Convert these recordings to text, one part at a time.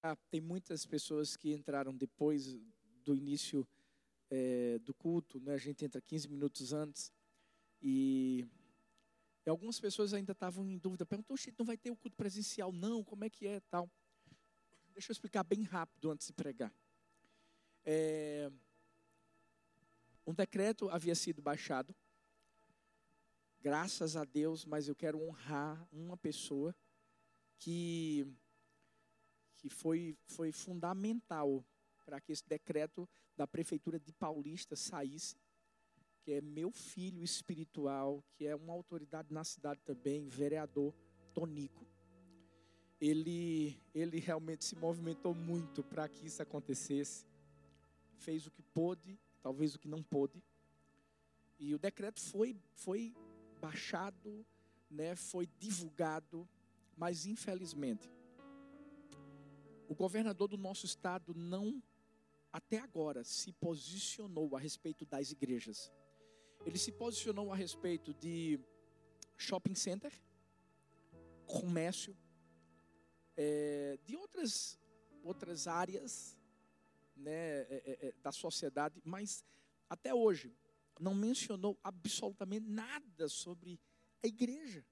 Ah, tem muitas pessoas que entraram depois do início é, do culto, né? a gente entra 15 minutos antes, e, e algumas pessoas ainda estavam em dúvida, perguntou, não vai ter o culto presencial? Não, como é que é tal? Deixa eu explicar bem rápido antes de pregar. É, um decreto havia sido baixado, graças a Deus, mas eu quero honrar uma pessoa que que foi, foi fundamental para que esse decreto da Prefeitura de Paulista saísse, que é meu filho espiritual, que é uma autoridade na cidade também, vereador Tonico. Ele, ele realmente se movimentou muito para que isso acontecesse, fez o que pôde, talvez o que não pôde, e o decreto foi, foi baixado, né, foi divulgado, mas infelizmente o governador do nosso estado não, até agora, se posicionou a respeito das igrejas. Ele se posicionou a respeito de shopping center, comércio, é, de outras, outras áreas né, é, é, da sociedade, mas até hoje não mencionou absolutamente nada sobre a igreja.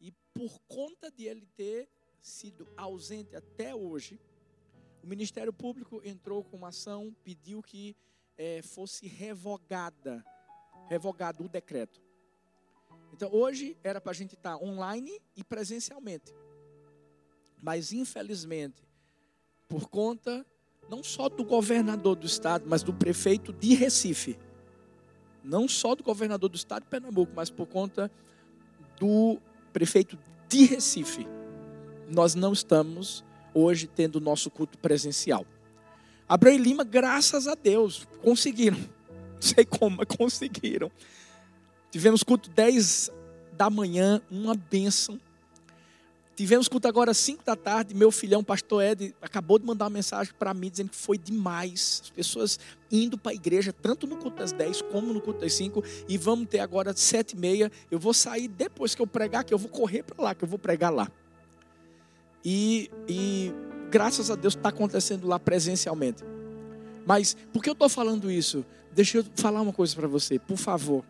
E por conta de ele ter sido ausente até hoje, o Ministério Público entrou com uma ação, pediu que é, fosse revogada, revogado o decreto. Então, hoje era para a gente estar online e presencialmente. Mas, infelizmente, por conta não só do governador do estado, mas do prefeito de Recife, não só do governador do estado de Pernambuco, mas por conta do prefeito de Recife, nós não estamos hoje tendo o nosso culto presencial. Abraão e Lima, graças a Deus, conseguiram. Não sei como, mas conseguiram. Tivemos culto 10 da manhã, uma bênção. Tivemos culto agora às 5 da tarde. Meu filhão, pastor Ed, acabou de mandar uma mensagem para mim dizendo que foi demais. As pessoas indo para a igreja, tanto no culto das 10 como no culto das 5. E vamos ter agora 7 e meia. Eu vou sair depois que eu pregar, que eu vou correr para lá, que eu vou pregar lá. E, e graças a Deus está acontecendo lá presencialmente. Mas por que eu estou falando isso? Deixa eu falar uma coisa para você, por favor.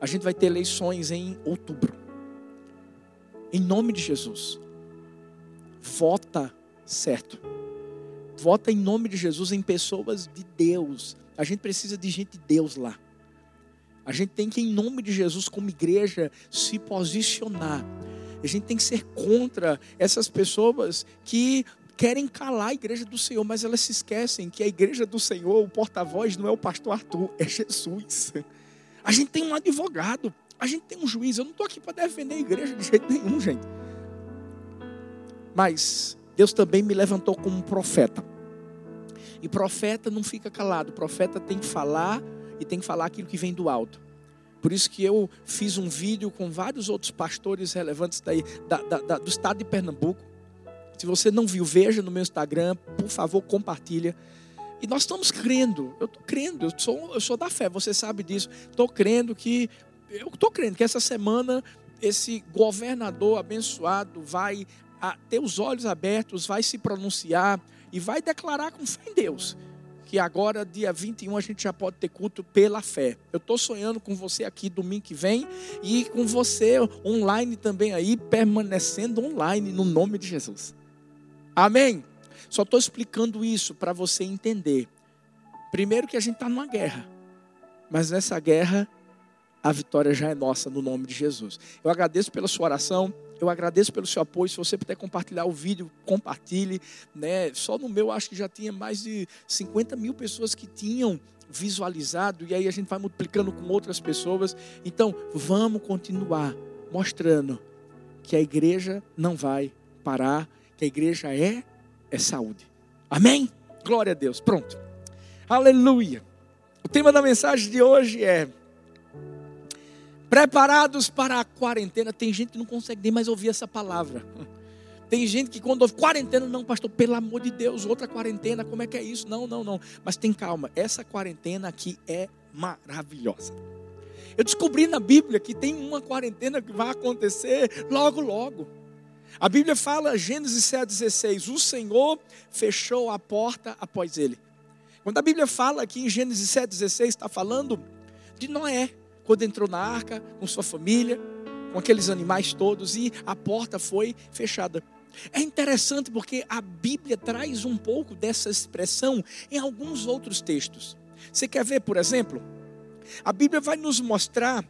A gente vai ter eleições em outubro. Em nome de Jesus. Vota certo. Vota em nome de Jesus em pessoas de Deus. A gente precisa de gente de Deus lá. A gente tem que, em nome de Jesus, como igreja, se posicionar a gente tem que ser contra essas pessoas que querem calar a igreja do Senhor, mas elas se esquecem que a igreja do Senhor, o porta-voz não é o pastor Arthur, é Jesus. A gente tem um advogado, a gente tem um juiz. Eu não estou aqui para defender a igreja de jeito nenhum, gente. Mas Deus também me levantou como profeta. E profeta não fica calado, profeta tem que falar e tem que falar aquilo que vem do alto. Por isso que eu fiz um vídeo com vários outros pastores relevantes daí, da, da, da, do estado de Pernambuco. Se você não viu, veja no meu Instagram, por favor, compartilha. E nós estamos crendo, eu estou crendo, eu sou, eu sou da fé, você sabe disso. Estou crendo que, eu estou crendo que essa semana esse governador abençoado vai ter os olhos abertos, vai se pronunciar e vai declarar com fé em Deus que agora, dia 21, a gente já pode ter culto pela fé. Eu estou sonhando com você aqui domingo que vem e com você online também aí, permanecendo online no nome de Jesus. Amém? Só estou explicando isso para você entender. Primeiro que a gente está numa guerra, mas nessa guerra a vitória já é nossa no nome de Jesus. Eu agradeço pela sua oração. Eu agradeço pelo seu apoio. Se você puder compartilhar o vídeo, compartilhe. Né? Só no meu, acho que já tinha mais de 50 mil pessoas que tinham visualizado. E aí a gente vai multiplicando com outras pessoas. Então, vamos continuar mostrando que a igreja não vai parar. Que a igreja é, é saúde. Amém? Glória a Deus. Pronto. Aleluia. O tema da mensagem de hoje é preparados para a quarentena. Tem gente que não consegue nem mais ouvir essa palavra. Tem gente que quando ouve quarentena, não, pastor, pelo amor de Deus, outra quarentena, como é que é isso? Não, não, não. Mas tem calma, essa quarentena aqui é maravilhosa. Eu descobri na Bíblia que tem uma quarentena que vai acontecer logo, logo. A Bíblia fala, Gênesis 7,16, o Senhor fechou a porta após ele. Quando a Bíblia fala aqui em Gênesis 7,16, está falando de Noé, quando entrou na arca com sua família, com aqueles animais todos, e a porta foi fechada. É interessante porque a Bíblia traz um pouco dessa expressão em alguns outros textos. Você quer ver, por exemplo? A Bíblia vai nos mostrar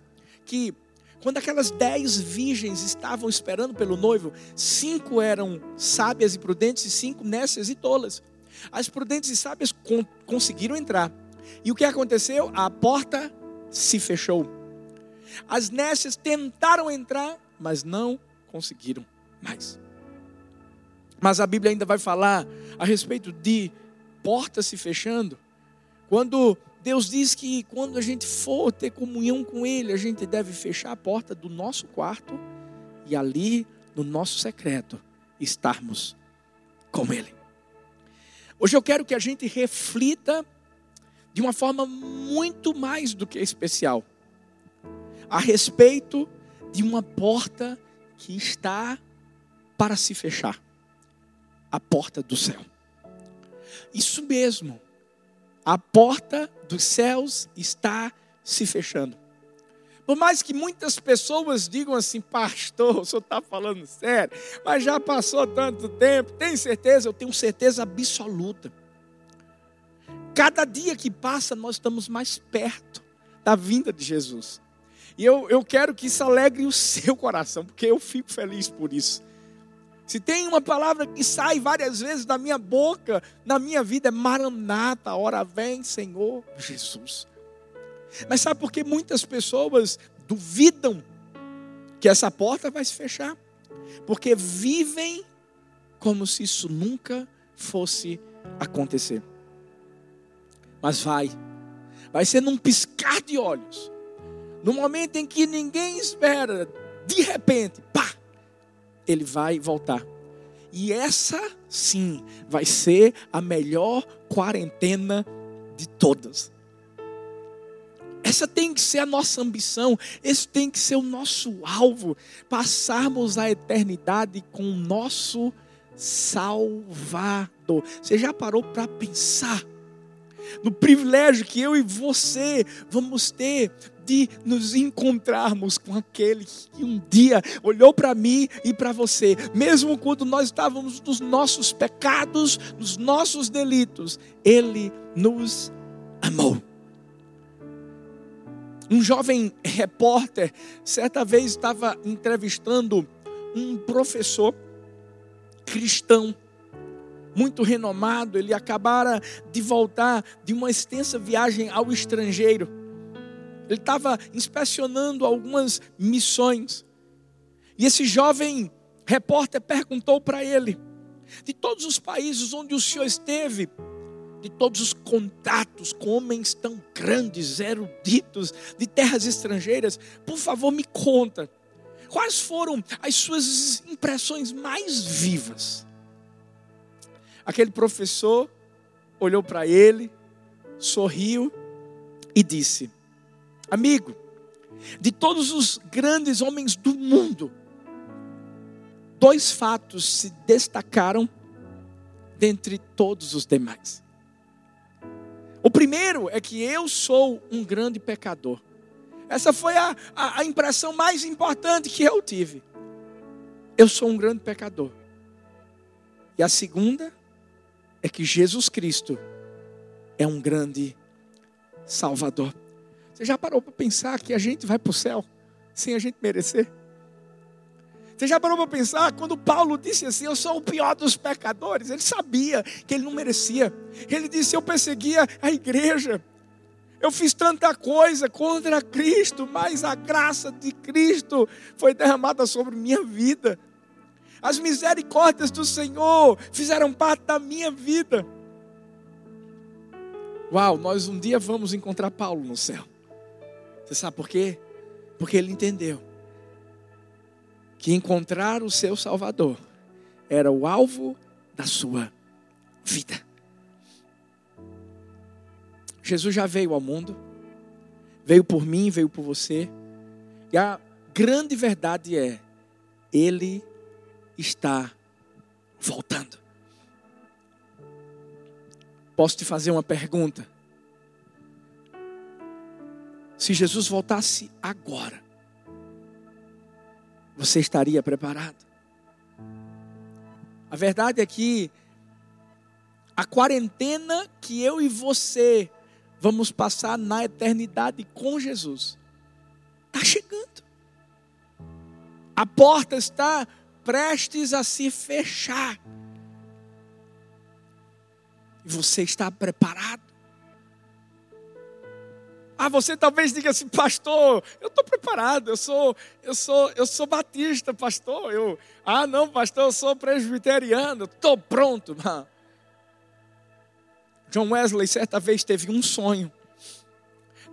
que quando aquelas dez virgens estavam esperando pelo noivo, cinco eram sábias e prudentes e cinco nécias e tolas. As prudentes e sábias conseguiram entrar. E o que aconteceu? A porta se fechou. As nécias tentaram entrar, mas não conseguiram mais. Mas a Bíblia ainda vai falar a respeito de portas se fechando. Quando Deus diz que quando a gente for ter comunhão com Ele, a gente deve fechar a porta do nosso quarto e ali, no nosso secreto, estarmos com Ele. Hoje eu quero que a gente reflita de uma forma muito mais do que especial a respeito de uma porta que está para se fechar a porta do céu. Isso mesmo, a porta dos céus está se fechando. Por mais que muitas pessoas digam assim, pastor, o senhor está falando sério, mas já passou tanto tempo, tem certeza? Eu tenho certeza absoluta. Cada dia que passa, nós estamos mais perto da vinda de Jesus. E eu, eu quero que isso alegre o seu coração, porque eu fico feliz por isso. Se tem uma palavra que sai várias vezes da minha boca, na minha vida, é Maranata, hora vem, Senhor Jesus. Mas sabe por que muitas pessoas duvidam que essa porta vai se fechar? Porque vivem como se isso nunca fosse acontecer. Mas vai, vai ser num piscar de olhos, no momento em que ninguém espera, de repente, pá, ele vai voltar. E essa sim vai ser a melhor quarentena de todas. Essa tem que ser a nossa ambição, esse tem que ser o nosso alvo, passarmos a eternidade com o nosso Salvador. Você já parou para pensar no privilégio que eu e você vamos ter de nos encontrarmos com aquele que um dia olhou para mim e para você, mesmo quando nós estávamos nos nossos pecados, nos nossos delitos, ele nos amou. Um jovem repórter, certa vez estava entrevistando um professor cristão muito renomado, ele acabara de voltar de uma extensa viagem ao estrangeiro ele estava inspecionando algumas missões. E esse jovem repórter perguntou para ele: de todos os países onde o senhor esteve, de todos os contatos com homens tão grandes, eruditos, de terras estrangeiras, por favor me conta, quais foram as suas impressões mais vivas? Aquele professor olhou para ele, sorriu e disse: Amigo, de todos os grandes homens do mundo, dois fatos se destacaram dentre todos os demais. O primeiro é que eu sou um grande pecador. Essa foi a, a, a, impressão mais importante que eu tive. Eu sou um grande pecador. E a segunda é que Jesus Cristo é um grande Salvador. Você já parou para pensar que a gente vai para o céu sem a gente merecer? Você já parou para pensar quando Paulo disse assim: Eu sou o pior dos pecadores? Ele sabia que ele não merecia. Ele disse: Eu perseguia a igreja. Eu fiz tanta coisa contra Cristo, mas a graça de Cristo foi derramada sobre minha vida. As misericórdias do Senhor fizeram parte da minha vida. Uau, nós um dia vamos encontrar Paulo no céu. Você sabe por quê? Porque ele entendeu que encontrar o seu Salvador era o alvo da sua vida. Jesus já veio ao mundo, veio por mim, veio por você, e a grande verdade é: Ele está voltando. Posso te fazer uma pergunta? Se Jesus voltasse agora, você estaria preparado? A verdade é que a quarentena que eu e você vamos passar na eternidade com Jesus está chegando. A porta está prestes a se fechar. E você está preparado? Ah, você talvez diga assim, pastor, eu estou preparado, eu sou, eu sou, eu sou batista, pastor. Eu, ah, não, pastor, eu sou presbiteriano, estou pronto. John Wesley certa vez teve um sonho.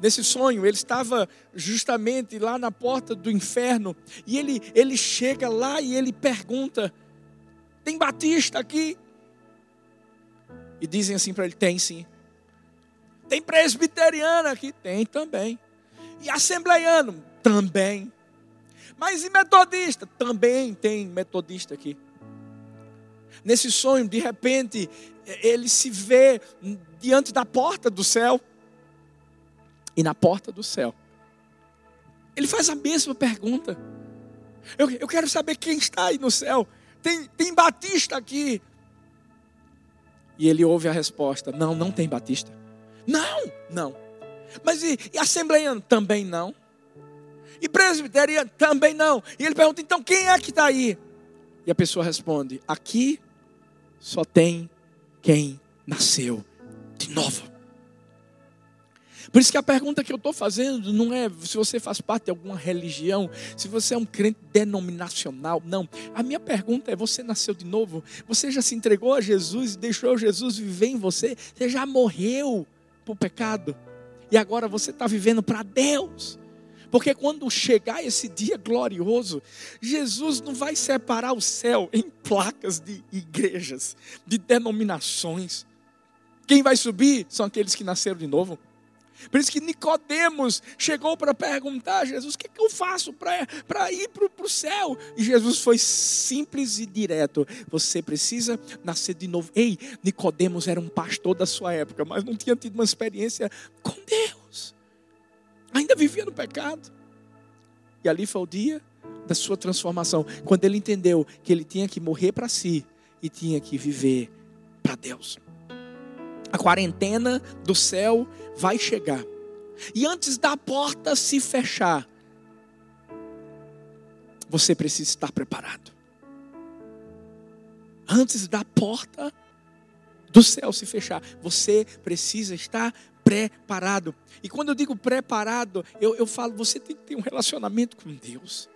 Nesse sonho, ele estava justamente lá na porta do inferno e ele, ele chega lá e ele pergunta: Tem batista aqui? E dizem assim para ele: Tem sim. Tem presbiteriano aqui? Tem também. E assembleiano? Também. Mas e metodista? Também tem metodista aqui. Nesse sonho, de repente, ele se vê diante da porta do céu. E na porta do céu, ele faz a mesma pergunta. Eu, eu quero saber quem está aí no céu. Tem, tem Batista aqui. E ele ouve a resposta: Não, não tem Batista. Não, não. Mas e, e assembleiano? Também não. E presbiteriano? Também não. E ele pergunta: Então quem é que está aí? E a pessoa responde: Aqui só tem quem nasceu de novo. Por isso que a pergunta que eu estou fazendo não é se você faz parte de alguma religião, se você é um crente denominacional, não. A minha pergunta é: você nasceu de novo? Você já se entregou a Jesus e deixou Jesus viver em você? Você já morreu para o pecado? E agora você está vivendo para Deus. Porque quando chegar esse dia glorioso, Jesus não vai separar o céu em placas de igrejas, de denominações. Quem vai subir são aqueles que nasceram de novo. Por isso que Nicodemos chegou para perguntar a Jesus: o que, é que eu faço para ir para o céu? E Jesus foi simples e direto: você precisa nascer de novo. Ei, Nicodemos era um pastor da sua época, mas não tinha tido uma experiência com Deus. Ainda vivia no pecado. E ali foi o dia da sua transformação, quando ele entendeu que ele tinha que morrer para si e tinha que viver para Deus. A quarentena do céu vai chegar. E antes da porta se fechar, você precisa estar preparado. Antes da porta do céu se fechar, você precisa estar preparado. E quando eu digo preparado, eu, eu falo, você tem que ter um relacionamento com Deus.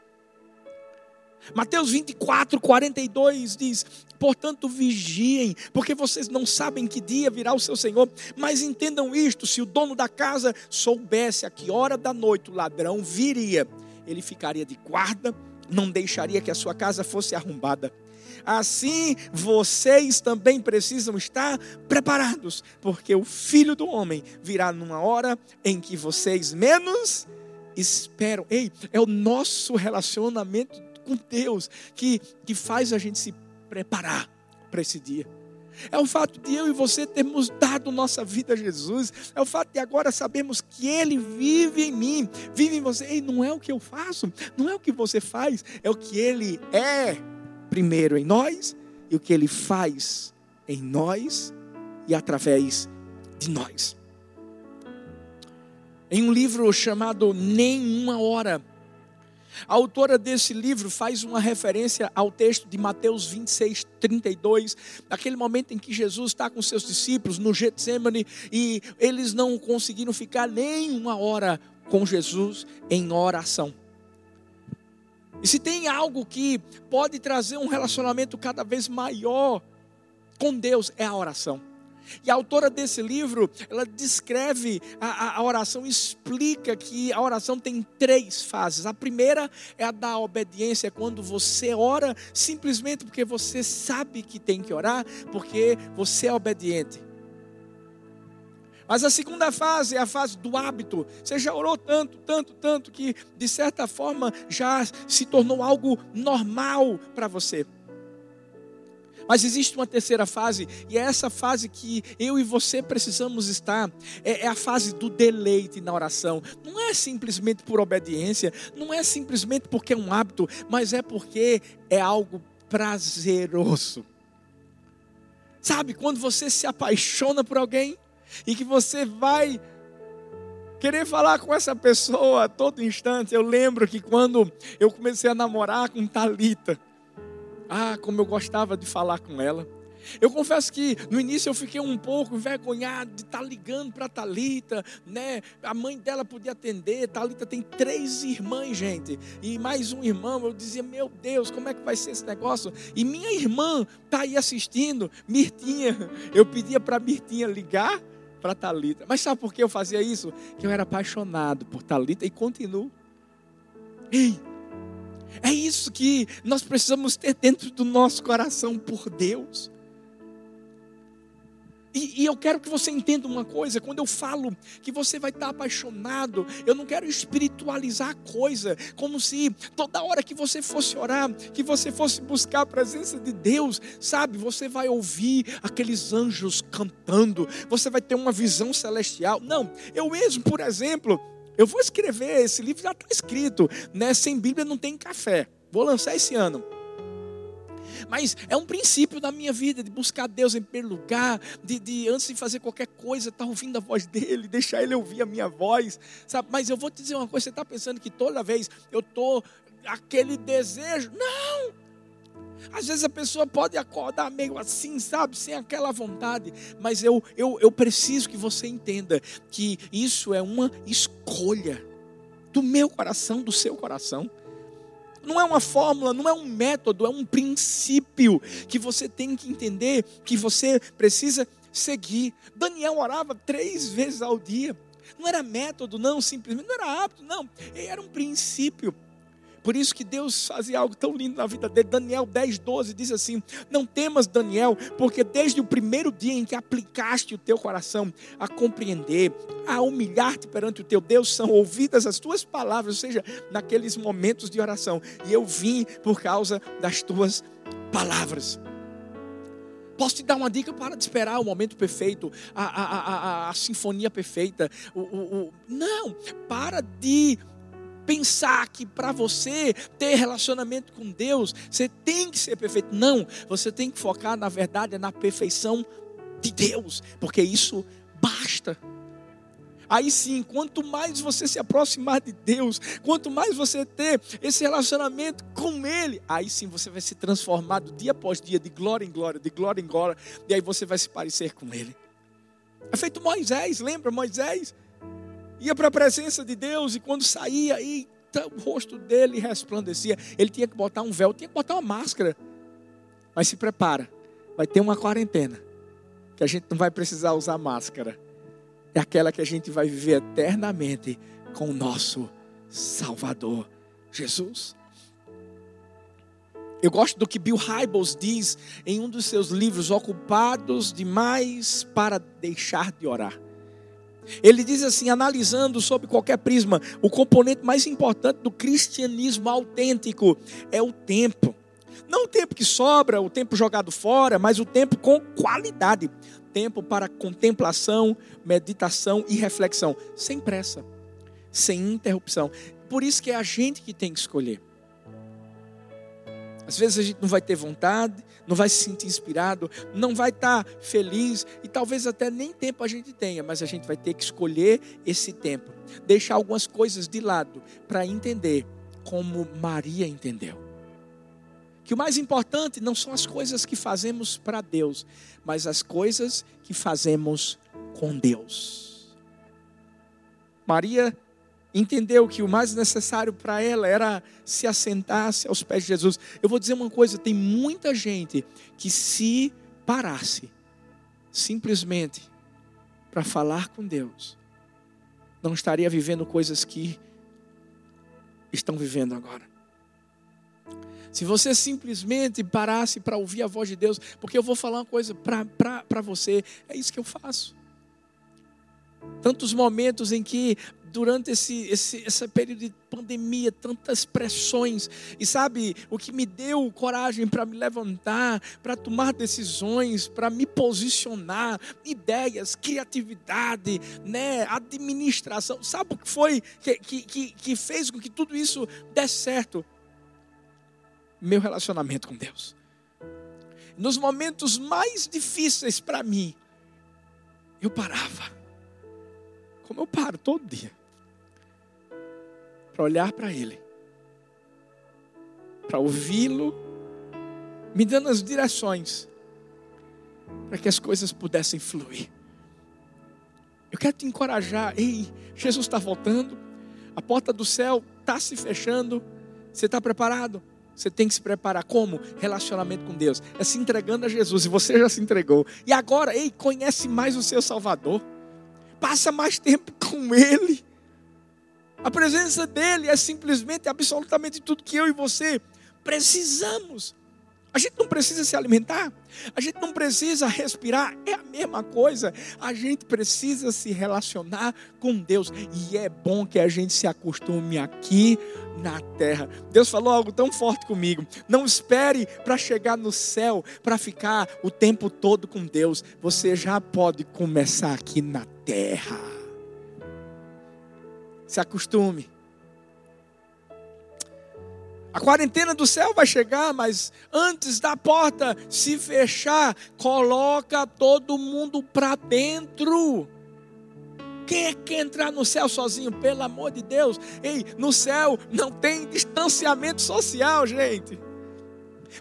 Mateus 24, 42 diz: Portanto, vigiem, porque vocês não sabem que dia virá o seu Senhor. Mas entendam isto: se o dono da casa soubesse a que hora da noite o ladrão viria, ele ficaria de guarda, não deixaria que a sua casa fosse arrombada. Assim, vocês também precisam estar preparados, porque o filho do homem virá numa hora em que vocês menos esperam. Ei, é o nosso relacionamento com Deus que, que faz a gente se preparar para esse dia. É o fato de eu e você termos dado nossa vida a Jesus. É o fato de agora sabermos que Ele vive em mim, vive em você. E não é o que eu faço, não é o que você faz, é o que Ele é primeiro em nós e o que Ele faz em nós e através de nós. Em um livro chamado Nenhuma Hora, a autora desse livro faz uma referência ao texto de Mateus 26, 32, naquele momento em que Jesus está com seus discípulos no Getsemane e eles não conseguiram ficar nem uma hora com Jesus em oração. E se tem algo que pode trazer um relacionamento cada vez maior com Deus, é a oração. E a autora desse livro, ela descreve a, a, a, oração, explica que a oração tem três fases. A primeira é a da obediência, quando você ora simplesmente porque você sabe que tem que orar, porque você é obediente. Mas a segunda fase é a fase do hábito. Você já orou tanto, tanto, tanto, que de certa forma já se tornou algo normal para você. Mas existe uma terceira fase, e é essa fase que eu e você precisamos estar. É, é, a fase do deleite na oração. Não é simplesmente por obediência, não é simplesmente porque é um hábito, mas é porque é algo prazeroso. Sabe, quando você se apaixona por alguém e que você vai querer falar com essa pessoa a todo instante. Eu lembro que quando eu comecei a namorar com Talita, ah, como eu gostava de falar com ela. Eu confesso que no início eu fiquei um pouco envergonhado de estar tá ligando para Talita, né? A mãe dela podia atender. Talita tem três irmãs, gente, e mais um irmão. Eu dizia, meu Deus, como é que vai ser esse negócio? E minha irmã está aí assistindo, Mirtinha. Eu pedia para Mirtinha ligar para Talita. Mas sabe por que eu fazia isso? Que eu era apaixonado por Talita e continuo. Ei, é isso que nós precisamos ter dentro do nosso coração por Deus. E, e, eu quero que você entenda uma coisa: quando eu falo que você vai estar apaixonado, eu não quero espiritualizar a coisa, como se toda hora que você fosse orar, que você fosse buscar a presença de Deus, sabe, você vai ouvir aqueles anjos cantando, você vai ter uma visão celestial. Não, eu mesmo, por exemplo, eu vou escrever, esse livro já está escrito, né? Sem Bíblia não tem café. Vou lançar esse ano. Mas é um princípio da minha vida, de buscar Deus em primeiro lugar, de, de antes de fazer qualquer coisa, estar tá ouvindo a voz dele, deixar ele ouvir a minha voz, sabe? Mas eu vou te dizer uma coisa: você está pensando que toda vez eu estou aquele desejo? Não! Às vezes a pessoa pode acordar meio assim, sabe, sem aquela vontade, mas eu, eu, eu preciso que você entenda que isso é uma escolha do meu coração, do seu coração. Não é uma fórmula, não é um método, é um princípio que você tem que entender, que você precisa seguir. Daniel orava três vezes ao dia. Não era método, não, simplesmente, não era hábito, não. Era um princípio. Por isso que Deus fazia algo tão lindo na vida dele. Daniel 10, 12 diz assim: Não temas, Daniel, porque desde o primeiro dia em que aplicaste o teu coração a compreender, a humilhar-te perante o teu Deus, são ouvidas as tuas palavras, ou seja, naqueles momentos de oração. E eu vim por causa das tuas palavras. Posso te dar uma dica para de esperar o momento perfeito, a, a, a, a sinfonia perfeita. O, o, o... Não, para de pensar que para você ter relacionamento com Deus, você tem que ser perfeito. Não, você tem que focar, na verdade, na perfeição de Deus, porque isso basta. Aí sim, quanto mais você se aproximar de Deus, quanto mais você ter esse relacionamento com Ele, aí sim você vai ser transformado dia após dia, de glória em glória, de glória em glória, e aí você vai se parecer com Ele. É feito Moisés, lembra Moisés? Ia para a presença de Deus e quando saía, eita, o rosto dele resplandecia. Ele tinha que botar um véu, tinha que botar uma máscara. Mas se prepara, vai ter uma quarentena que a gente não vai precisar usar máscara. É aquela que a gente vai viver eternamente com o nosso Salvador Jesus. Eu gosto do que Bill Hybels diz em um dos seus livros, Ocupados demais para deixar de orar. Ele diz assim, analisando sob qualquer prisma, o componente mais importante do cristianismo autêntico é o tempo. Não o tempo que sobra, o tempo jogado fora, mas o tempo com qualidade. Tempo para contemplação, meditação e reflexão, sem pressa, sem interrupção. Por isso que é a gente que tem que escolher. Às vezes a gente não vai ter vontade, não vai se sentir inspirado, não vai estar feliz e talvez até nem tempo a gente tenha, mas a gente vai ter que escolher esse tempo, deixar algumas coisas de lado para entender como Maria entendeu. Que o mais importante não são as coisas que fazemos para Deus, mas as coisas que fazemos com Deus. Maria entendeu que o mais necessário para ela era se assentar-se aos pés de Jesus. Eu vou dizer uma coisa: tem muita gente que se parasse simplesmente para falar com Deus, não estaria vivendo coisas que estão vivendo agora. Se você simplesmente parasse para ouvir a voz de Deus, porque eu vou falar uma coisa para você, é isso que eu faço. Tantos momentos em que durante esse, esse, esse período de pandemia, tantas pressões. E sabe, o que me deu coragem para me levantar, para tomar decisões, para me posicionar, ideias, criatividade, né, administração. Sabe o que foi que, que, que fez com que tudo isso desse certo? Meu relacionamento com Deus. Nos momentos mais difíceis para mim, eu parava. Como eu paro todo dia. Para olhar para Ele. Para ouvi-lo. Me dando as direções. Para que as coisas pudessem fluir. Eu quero te encorajar. Ei, Jesus está voltando. A porta do céu está se fechando. Você está preparado? Você tem que se preparar como? Relacionamento com Deus. É se entregando a Jesus. E você já se entregou. E agora, ei, conhece mais o seu Salvador. Passa mais tempo com Ele. A presença dEle é simplesmente, absolutamente tudo que eu e você precisamos. A gente não precisa se alimentar, a gente não precisa respirar, é a mesma coisa. A gente precisa se relacionar com Deus. E é bom que a gente se acostume aqui na terra. Deus falou algo tão forte comigo. Não espere para chegar no céu para ficar o tempo todo com Deus. Você já pode começar aqui na terra. Se acostume. A quarentena do céu vai chegar, mas antes da porta se fechar, coloca todo mundo para dentro. Quem é que quer entrar no céu sozinho? Pelo amor de Deus. Ei, no céu não tem distanciamento social, gente.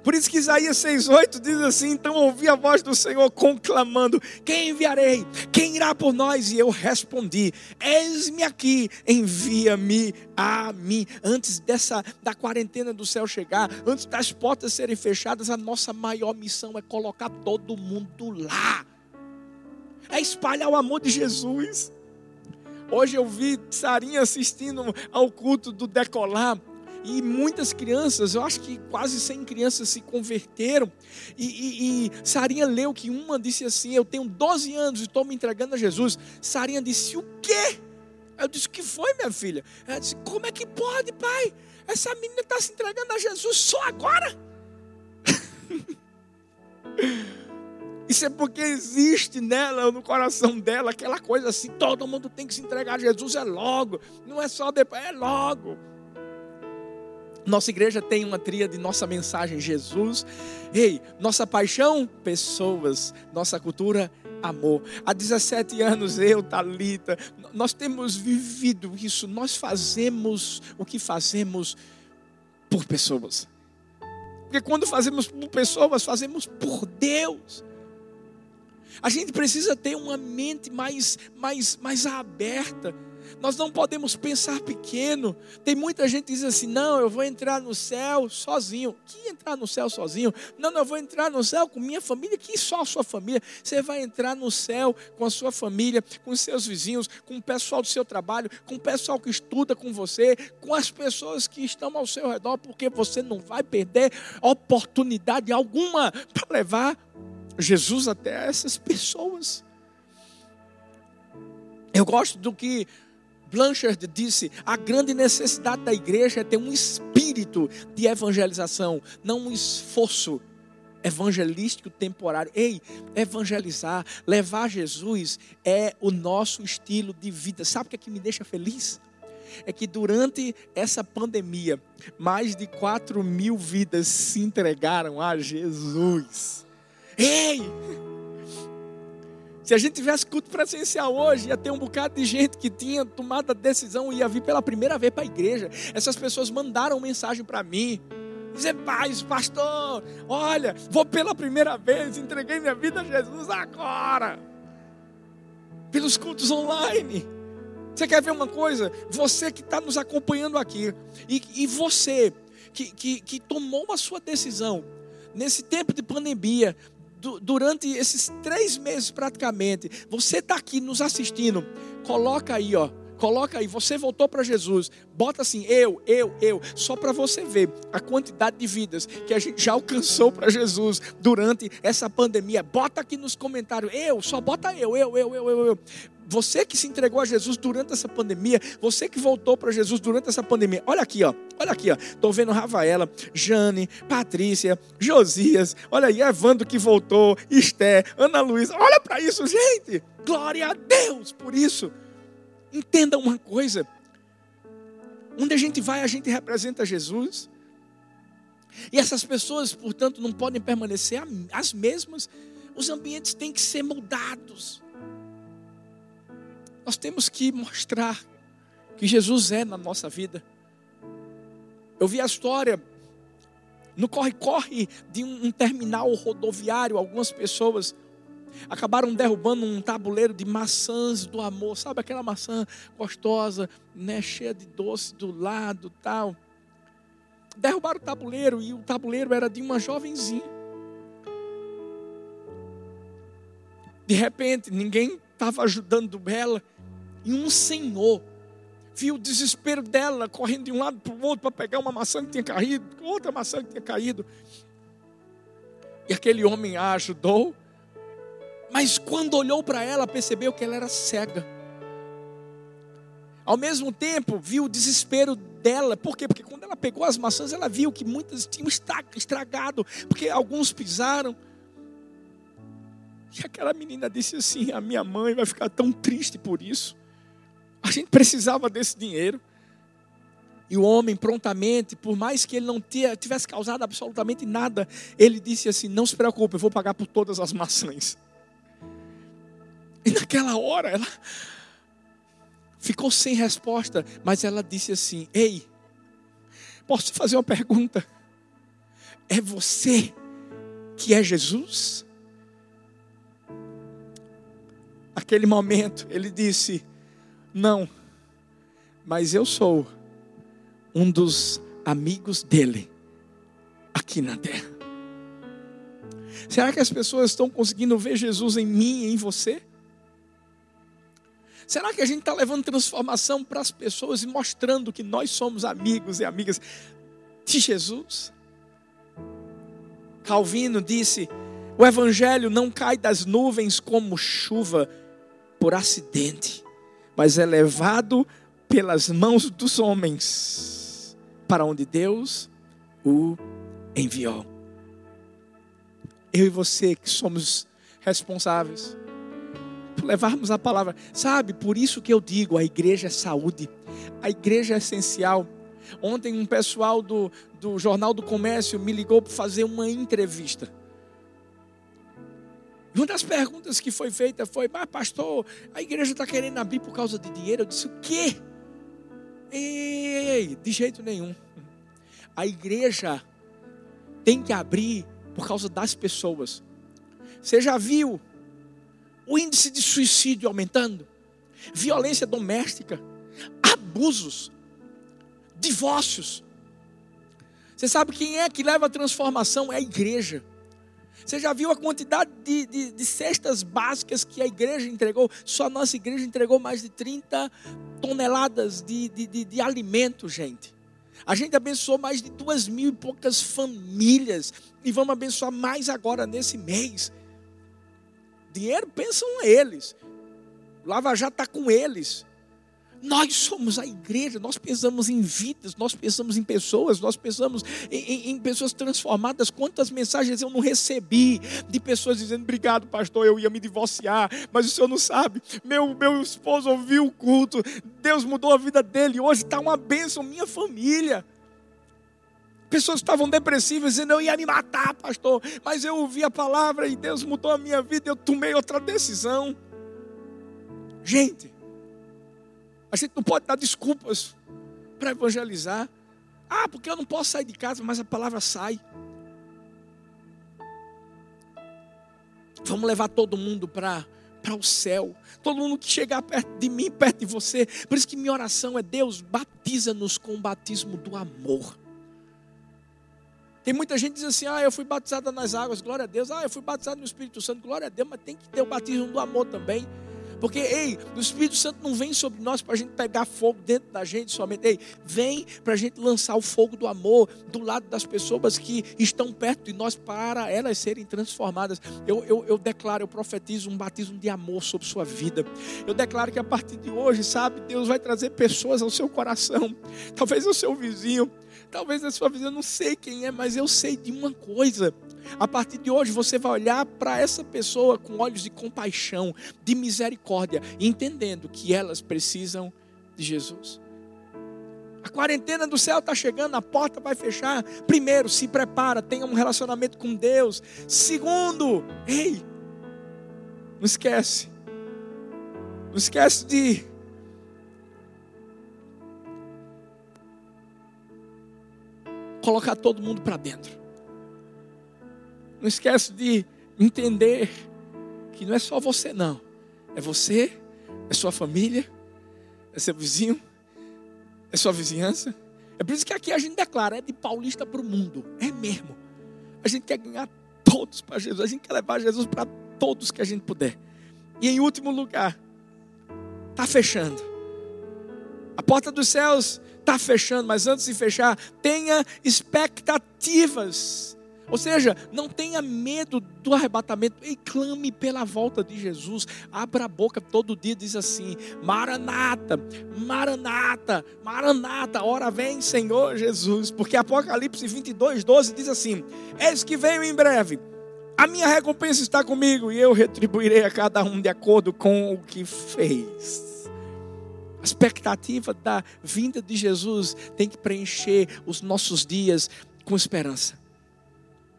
Por isso que Isaías 6,8 diz assim: Então ouvi a voz do Senhor conclamando: Quem enviarei? Quem irá por nós? E eu respondi: Eis-me aqui, envia-me a mim. Antes dessa da quarentena do céu chegar, antes das portas serem fechadas, a nossa maior missão é colocar todo mundo lá. É espalhar o amor de Jesus. Hoje eu vi Sarinha assistindo ao culto do decolar. E muitas crianças, eu acho que quase 100 crianças se converteram. E, e, e, Sarinha leu que uma disse assim: Eu tenho 12 anos e estou me entregando a Jesus. Sarinha disse: O quê? Eu disse: O que foi, minha filha? Ela disse: Como é que pode, pai? Essa menina está se entregando a Jesus só agora? Isso é porque existe nela, no coração dela, aquela coisa assim: todo mundo tem que se entregar a Jesus, é logo. Não é só depois, é logo. Nossa igreja tem uma tria de nossa mensagem, Jesus. Ei, nossa paixão, pessoas. Nossa cultura, amor. Há 17 anos, eu, Talita, nós temos vivido isso. Nós fazemos o que fazemos por pessoas. Porque quando fazemos por pessoas, fazemos por Deus. A gente precisa ter uma mente mais, mais, mais aberta nós não podemos pensar pequeno. Tem muita gente que diz assim: não, eu vou entrar no céu sozinho. Que entrar no céu sozinho? Não, não, eu vou entrar no céu com minha família. Que só a sua família? Você vai entrar no céu com a sua família, com seus vizinhos, com o pessoal do seu trabalho, com o pessoal que estuda com você, com as pessoas que estão ao seu redor, porque você não vai perder oportunidade alguma para levar Jesus até essas pessoas. Eu gosto do que Blanchard disse: a grande necessidade da igreja é ter um espírito de evangelização, não um esforço evangelístico temporário. Ei, evangelizar, levar Jesus é o nosso estilo de vida. Sabe o que, é que me deixa feliz? É que durante essa pandemia, mais de 4 mil vidas se entregaram a Jesus. Ei! Se a gente tivesse culto presencial hoje, ia ter um bocado de gente que tinha tomado a decisão e ia vir pela primeira vez para a igreja. Essas pessoas mandaram mensagem para mim. Dizer, paz, pastor, olha, vou pela primeira vez, entreguei minha vida a Jesus agora. Pelos cultos online. Você quer ver uma coisa? Você que está nos acompanhando aqui, e, e você que, que, que tomou a sua decisão nesse tempo de pandemia, durante esses três meses praticamente, você está aqui nos assistindo, coloca aí, ó. Coloca aí, você voltou para Jesus. Bota assim, eu, eu, eu, só para você ver a quantidade de vidas que a gente já alcançou para Jesus durante essa pandemia. Bota aqui nos comentários, eu, só bota eu, eu, eu, eu, eu, eu. Você que se entregou a Jesus durante essa pandemia, você que voltou para Jesus durante essa pandemia. Olha aqui, ó. Olha aqui, ó. Tô vendo Rafaela, Jane, Patrícia, Josias. Olha aí, Evandro que voltou, Esté, Ana Luísa. Olha para isso, gente. Glória a Deus por isso. Entenda uma coisa. Onde a gente vai, a gente representa Jesus. E essas pessoas, portanto, não podem permanecer as mesmas. Os ambientes têm que ser mudados. Nós temos que mostrar que Jesus é na nossa vida. Eu vi a história no corre-corre de um, terminal rodoviário, algumas pessoas acabaram derrubando um tabuleiro de maçãs do amor, sabe aquela maçã gostosa, né, cheia de doce do lado, tal. Derrubaram o tabuleiro e o tabuleiro era de uma jovenzinha. De repente, ninguém estava ajudando ela. E um senhor viu o desespero dela correndo de um lado para o outro para pegar uma maçã que tinha caído, outra maçã que tinha caído. E aquele homem a ajudou, mas quando olhou para ela, percebeu que ela era cega. Ao mesmo tempo, viu o desespero dela. Por quê? Porque quando ela pegou as maçãs, ela viu que muitas tinham estragado, porque alguns pisaram. E aquela menina disse assim: A minha mãe vai ficar tão triste por isso. A gente precisava desse dinheiro. E o homem, prontamente, por mais que ele não tivesse causado absolutamente nada, ele disse assim: Não se preocupe, eu vou pagar por todas as maçãs. E naquela hora, ela ficou sem resposta, mas ela disse assim: Ei, posso fazer uma pergunta? É você que é Jesus? Naquele momento, ele disse: Não, mas eu sou um dos amigos dele aqui na terra. Será que as pessoas estão conseguindo ver Jesus em mim e em você? Será que a gente está levando transformação para as pessoas e mostrando que nós somos amigos e amigas de Jesus? Calvino disse: o evangelho não cai das nuvens como chuva por acidente, mas é levado pelas mãos dos homens para onde Deus o enviou. Eu e você que somos responsáveis por levarmos a palavra. Sabe, por isso que eu digo, a igreja é saúde. A igreja é essencial. Ontem um pessoal do, do Jornal do Comércio me ligou para fazer uma entrevista. Uma das perguntas que foi feita foi: Mas, pastor, a igreja está querendo abrir por causa de dinheiro? Eu disse: O quê? Ei, de jeito nenhum. A igreja tem que abrir por causa das pessoas. Você já viu o índice de suicídio aumentando? Violência doméstica, abusos, divórcios. Você sabe quem é que leva a transformação? É a igreja. Você já viu a quantidade de, de, de, cestas básicas que a igreja entregou? Só a nossa igreja entregou mais de 30 toneladas de, de, de alimento, gente. A gente abençoou mais de duas mil e poucas famílias. E vamos abençoar mais agora nesse mês. Dinheiro pensam eles. Lava Jato está com eles. Nós somos a igreja, nós pensamos em vidas, nós pensamos em pessoas, nós pensamos em, em, em, pessoas transformadas. Quantas mensagens eu não recebi de pessoas dizendo: Obrigado, pastor, eu ia me divorciar, mas o senhor não sabe. Meu, meu esposo ouviu o culto, Deus mudou a vida dele, hoje está uma bênção, minha família. Pessoas estavam depressivas dizendo: Eu ia me matar, pastor, mas eu ouvi a palavra e Deus mudou a minha vida, eu tomei outra decisão. Gente, a gente não pode dar desculpas para evangelizar. Ah, porque eu não posso sair de casa, mas a palavra sai. Vamos levar todo mundo para para o céu. Todo mundo que chegar perto de mim, perto de você. Por isso que minha oração é: Deus, batiza-nos com o batismo do amor. Tem muita gente que diz assim: ah, eu fui batizada nas águas, glória a Deus. Ah, eu fui batizado no Espírito Santo, glória a Deus. Mas tem que ter o batismo do amor também. Porque, ei, o Espírito Santo não vem sobre nós para a gente pegar fogo dentro da gente somente. Ei, vem para a gente lançar o fogo do amor do lado das pessoas que estão perto de nós para elas serem transformadas. Eu, eu, eu declaro, eu profetizo um batismo de amor sobre sua vida. Eu declaro que a partir de hoje, sabe, Deus vai trazer pessoas ao seu coração, talvez ao seu vizinho, talvez a sua vizinha, eu não sei quem é, mas eu sei de uma coisa. A partir de hoje você vai olhar para essa pessoa com olhos de compaixão, de misericórdia, entendendo que elas precisam de Jesus. A quarentena do céu está chegando, a porta vai fechar. Primeiro, se prepara, tenha um relacionamento com Deus. Segundo, ei, não esquece. Não esquece de colocar todo mundo para dentro. Não esquece de entender que não é só você, não. É você, é sua família, é seu vizinho, é sua vizinhança. É por isso que aqui a gente declara, é de paulista para o mundo. É mesmo. A gente quer ganhar todos para Jesus. A gente quer levar Jesus para todos que a gente puder. E em último lugar, está fechando. A porta dos céus está fechando, mas antes de fechar, tenha expectativas ou seja, não tenha medo do arrebatamento e clame pela volta de Jesus. Abra a boca todo dia diz assim: Maranata, Maranata, Maranata, hora vem, Senhor Jesus. Porque Apocalipse 22, 12 diz assim: Eis que venho em breve. A minha recompensa está comigo e eu retribuirei a cada um de acordo com o que fez. A expectativa da vinda de Jesus tem que preencher os nossos dias com esperança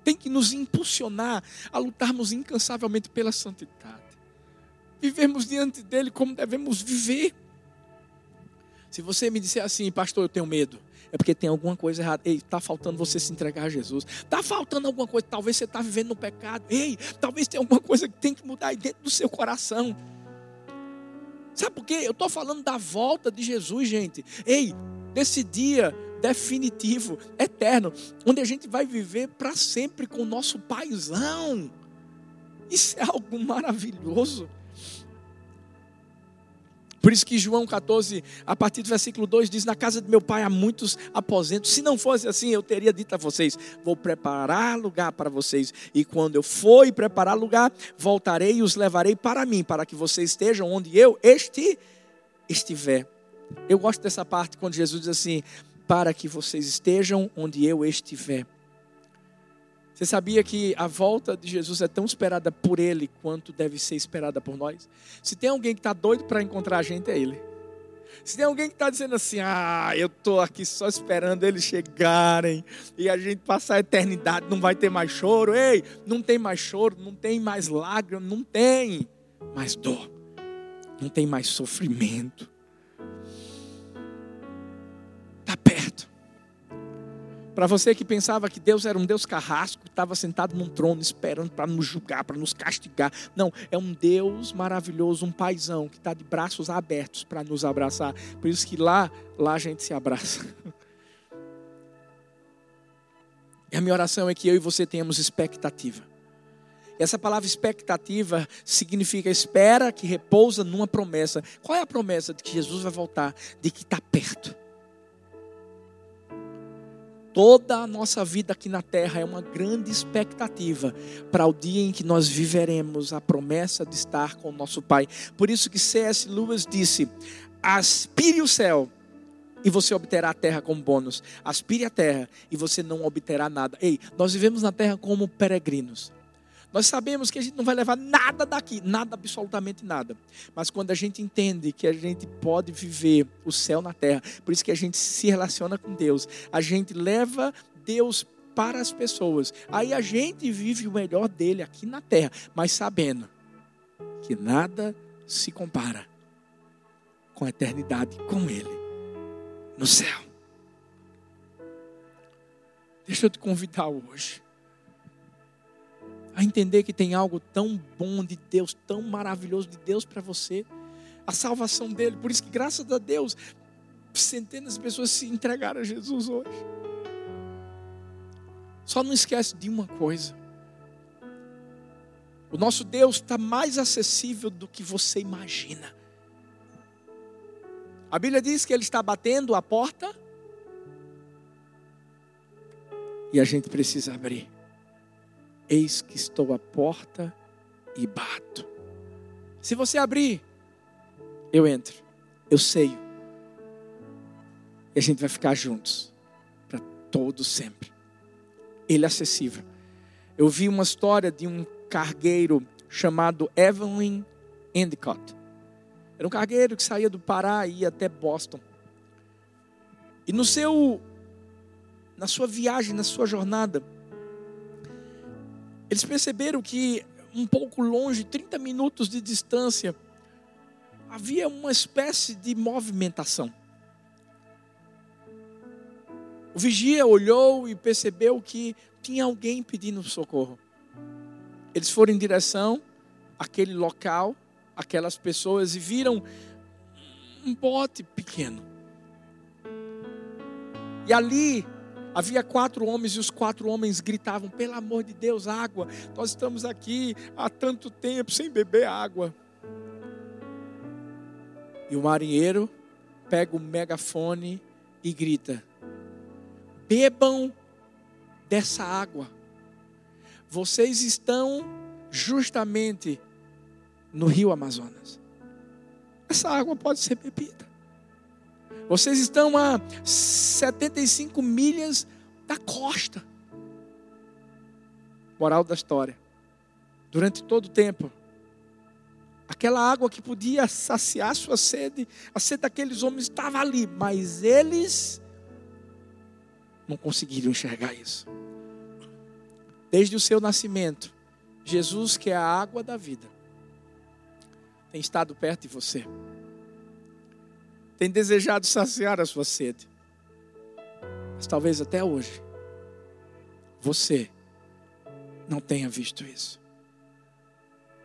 tem que nos impulsionar a lutarmos incansavelmente pela santidade. Vivermos diante dele como devemos viver. Se você me disser assim, pastor, eu tenho medo, é porque tem alguma coisa errada. Ei, está faltando você se entregar a Jesus. Está faltando alguma coisa. Talvez você está vivendo no pecado. Ei, talvez tenha alguma coisa que tem que mudar aí dentro do seu coração. Sabe por quê? Eu estou falando da volta de Jesus, gente. Ei, desse dia definitivo, eterno, onde a gente vai viver para sempre com o nosso paizão. Isso é algo maravilhoso. Por isso que João 14, a partir do versículo 2, diz: Na casa de meu pai há muitos aposentos. Se não fosse assim, eu teria dito a vocês: Vou preparar lugar para vocês. E quando eu for preparar lugar, voltarei e os levarei para mim, para que vocês estejam onde eu este, estiver. Eu gosto dessa parte quando Jesus diz assim: para que vocês estejam onde eu estiver. Você sabia que a volta de Jesus é tão esperada por Ele quanto deve ser esperada por nós? Se tem alguém que está doido para encontrar a gente, é Ele. Se tem alguém que está dizendo assim, ah, eu estou aqui só esperando eles chegarem e a gente passar a eternidade, não vai ter mais choro. Ei, não tem mais choro, não tem mais lágrimas, não tem mais dor, não tem mais sofrimento. Está perto. Para você que pensava que Deus era um Deus carrasco, estava sentado num trono esperando para nos julgar, para nos castigar. Não, é um Deus maravilhoso, um paizão que está de braços abertos para nos abraçar. Por isso que lá, lá a gente se abraça. E a minha oração é que eu e você tenhamos expectativa. Essa palavra expectativa significa espera que repousa numa promessa. Qual é a promessa de que Jesus vai voltar? De que está perto Toda a nossa vida aqui na terra é uma grande expectativa para o dia em que nós viveremos a promessa de estar com o nosso Pai. Por isso que C.S. Lewis disse: aspire o céu e você obterá a terra como bônus. Aspire a terra e você não obterá nada. Ei, nós vivemos na terra como peregrinos. Nós sabemos que a gente não vai levar nada daqui, nada, absolutamente nada. Mas quando a gente entende que a gente pode viver o céu na terra, por isso que a gente se relaciona com Deus, a gente leva Deus para as pessoas. Aí a gente vive o melhor dele aqui na terra, mas sabendo que nada se compara com a eternidade com ele no céu. Deixa eu te convidar hoje a entender que tem algo tão bom de Deus, tão maravilhoso de Deus para você, a salvação dele. Por isso que, graças a Deus, centenas de pessoas se entregaram a Jesus hoje. Só não esquece de uma coisa. O nosso Deus está mais acessível do que você imagina. A Bíblia diz que Ele está batendo a porta e a gente precisa abrir. Eis que estou à porta e bato. Se você abrir, eu entro, eu sei. E a gente vai ficar juntos para todo sempre. Ele é acessível. Eu vi uma história de um cargueiro chamado Evelyn Endicott. Era um cargueiro que saía do Pará e ia até Boston. E no seu na sua viagem, na sua jornada, eles perceberam que um pouco longe, 30 minutos de distância, havia uma espécie de movimentação. O vigia olhou e percebeu que tinha alguém pedindo socorro. Eles foram em direção àquele local, aquelas pessoas, e viram um bote pequeno. E ali Havia quatro homens e os quatro homens gritavam: Pelo amor de Deus, água. Nós estamos aqui há tanto tempo sem beber água. E o marinheiro pega o megafone e grita: Bebam dessa água. Vocês estão justamente no rio Amazonas. Essa água pode ser bebida. Vocês estão a 75 milhas da costa. Moral da história. Durante todo o tempo, aquela água que podia saciar sua sede, a sede daqueles homens estava ali, mas eles não conseguiram enxergar isso. Desde o seu nascimento, Jesus, que é a água da vida, tem estado perto de você tem desejado saciar a sua sede. Mas talvez até hoje você não tenha visto isso.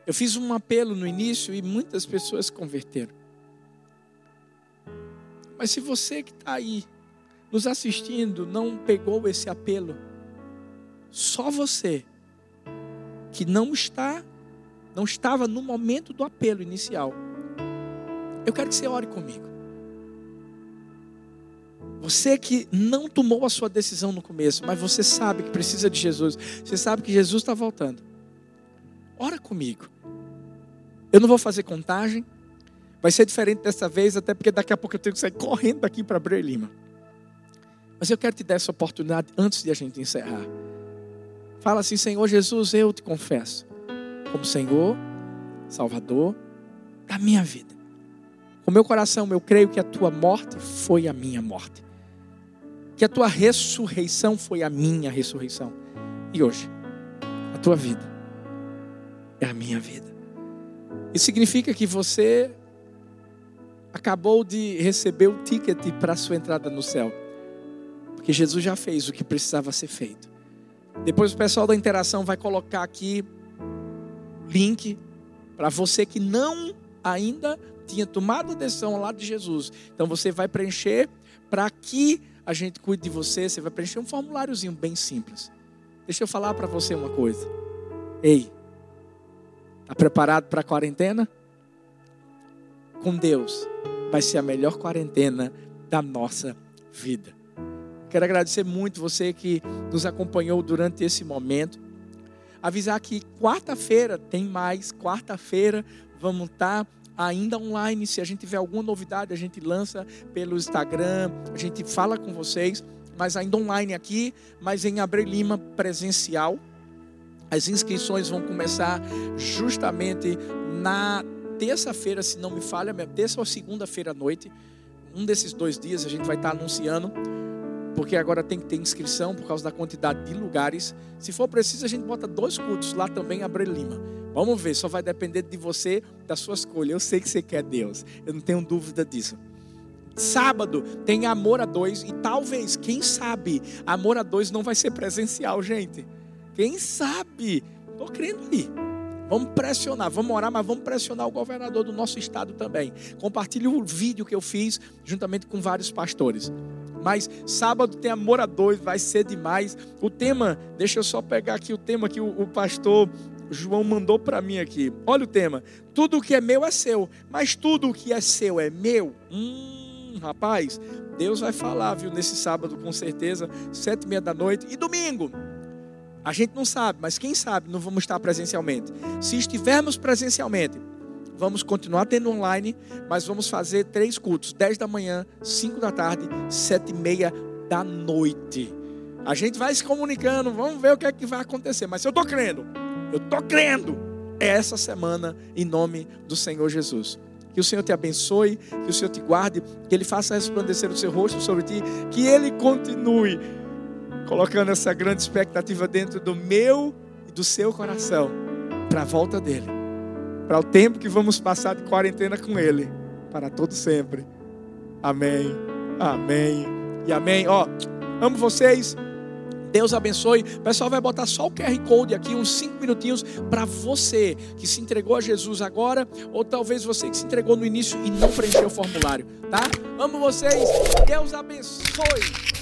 Eu fiz um apelo no início e muitas pessoas se converteram. Mas se você que está aí nos assistindo não pegou esse apelo, só você que não está, não estava no momento do apelo inicial. Eu quero que você ore comigo. Você que não tomou a sua decisão no começo, mas você sabe que precisa de Jesus, você sabe que Jesus está voltando. Ora comigo. Eu não vou fazer contagem, vai ser diferente dessa vez, até porque daqui a pouco eu tenho que sair correndo daqui para Abreu Lima. Mas eu quero te dar essa oportunidade antes de a gente encerrar. Fala assim, Senhor Jesus, eu te confesso, como Senhor, Salvador da minha vida. Com meu coração eu creio que a tua morte foi a minha morte que a tua ressurreição foi a minha ressurreição. E hoje, a tua vida é a minha vida. Isso significa que você acabou de receber o ticket para a sua entrada no céu. Porque Jesus já fez o que precisava ser feito. Depois o pessoal da interação vai colocar aqui link para você que não ainda tinha tomado a decisão ao lado de Jesus. Então você vai preencher para que a gente cuida de você, você vai preencher um formuláriozinho bem simples. Deixa eu falar para você uma coisa. Ei, está preparado para a quarentena? Com Deus, vai ser a melhor quarentena da nossa vida. Quero agradecer muito você que nos acompanhou durante esse momento. Avisar que quarta-feira tem mais, quarta-feira vamos estar tá ainda online. Se a gente tiver alguma novidade, a gente lança pelo Instagram, a gente fala com vocês, mas ainda online aqui, mas em Abre Lima presencial. As inscrições vão começar justamente na terça-feira, se não me falha, terça ou segunda-feira à noite. Um desses dois dias a gente vai estar anunciando, porque agora tem que ter inscrição por causa da quantidade de lugares. Se for preciso, a gente bota dois cultos lá também em Abre Lima. Vamos ver, só vai depender de você, da sua escolha. Eu sei que você quer Deus, eu não tenho dúvida disso. Sábado tem amor a dois e talvez, quem sabe, amor a dois não vai ser presencial, gente. Quem sabe? Estou crendo aí. Vamos pressionar, vamos orar, mas vamos pressionar o governador do nosso estado também. Compartilhe o vídeo que eu fiz juntamente com vários pastores. Mas sábado tem amor a dois, vai ser demais. O tema, deixa eu só pegar aqui o tema que o, o pastor João mandou para mim aqui. Olha o tema. Tudo que é meu é seu, mas tudo o que é seu é meu. Hum, rapaz, Deus vai falar, viu, nesse sábado com certeza, sete e meia da noite e domingo. A gente não sabe, mas quem sabe não vamos estar presencialmente. Se estivermos presencialmente, vamos continuar tendo online, mas vamos fazer três cultos: dez da manhã, cinco da tarde, sete e meia da noite. A gente vai se comunicando, vamos ver o que é que vai acontecer. Mas eu estou crendo, eu estou crendo. É essa semana, em nome do Senhor Jesus. Que o Senhor te abençoe, que o Senhor te guarde, que Ele faça resplandecer o seu rosto sobre ti, que Ele continue colocando essa grande expectativa dentro do meu e do seu coração para a volta dele, para o tempo que vamos passar de quarentena com Ele, para todo sempre. Amém, amém e amém. Ó, amo vocês. Deus abençoe. O pessoal vai botar só o QR Code aqui, uns cinco minutinhos, para você que se entregou a Jesus agora, ou talvez você que se entregou no início e não preencheu o formulário, tá? Amo vocês. Deus abençoe.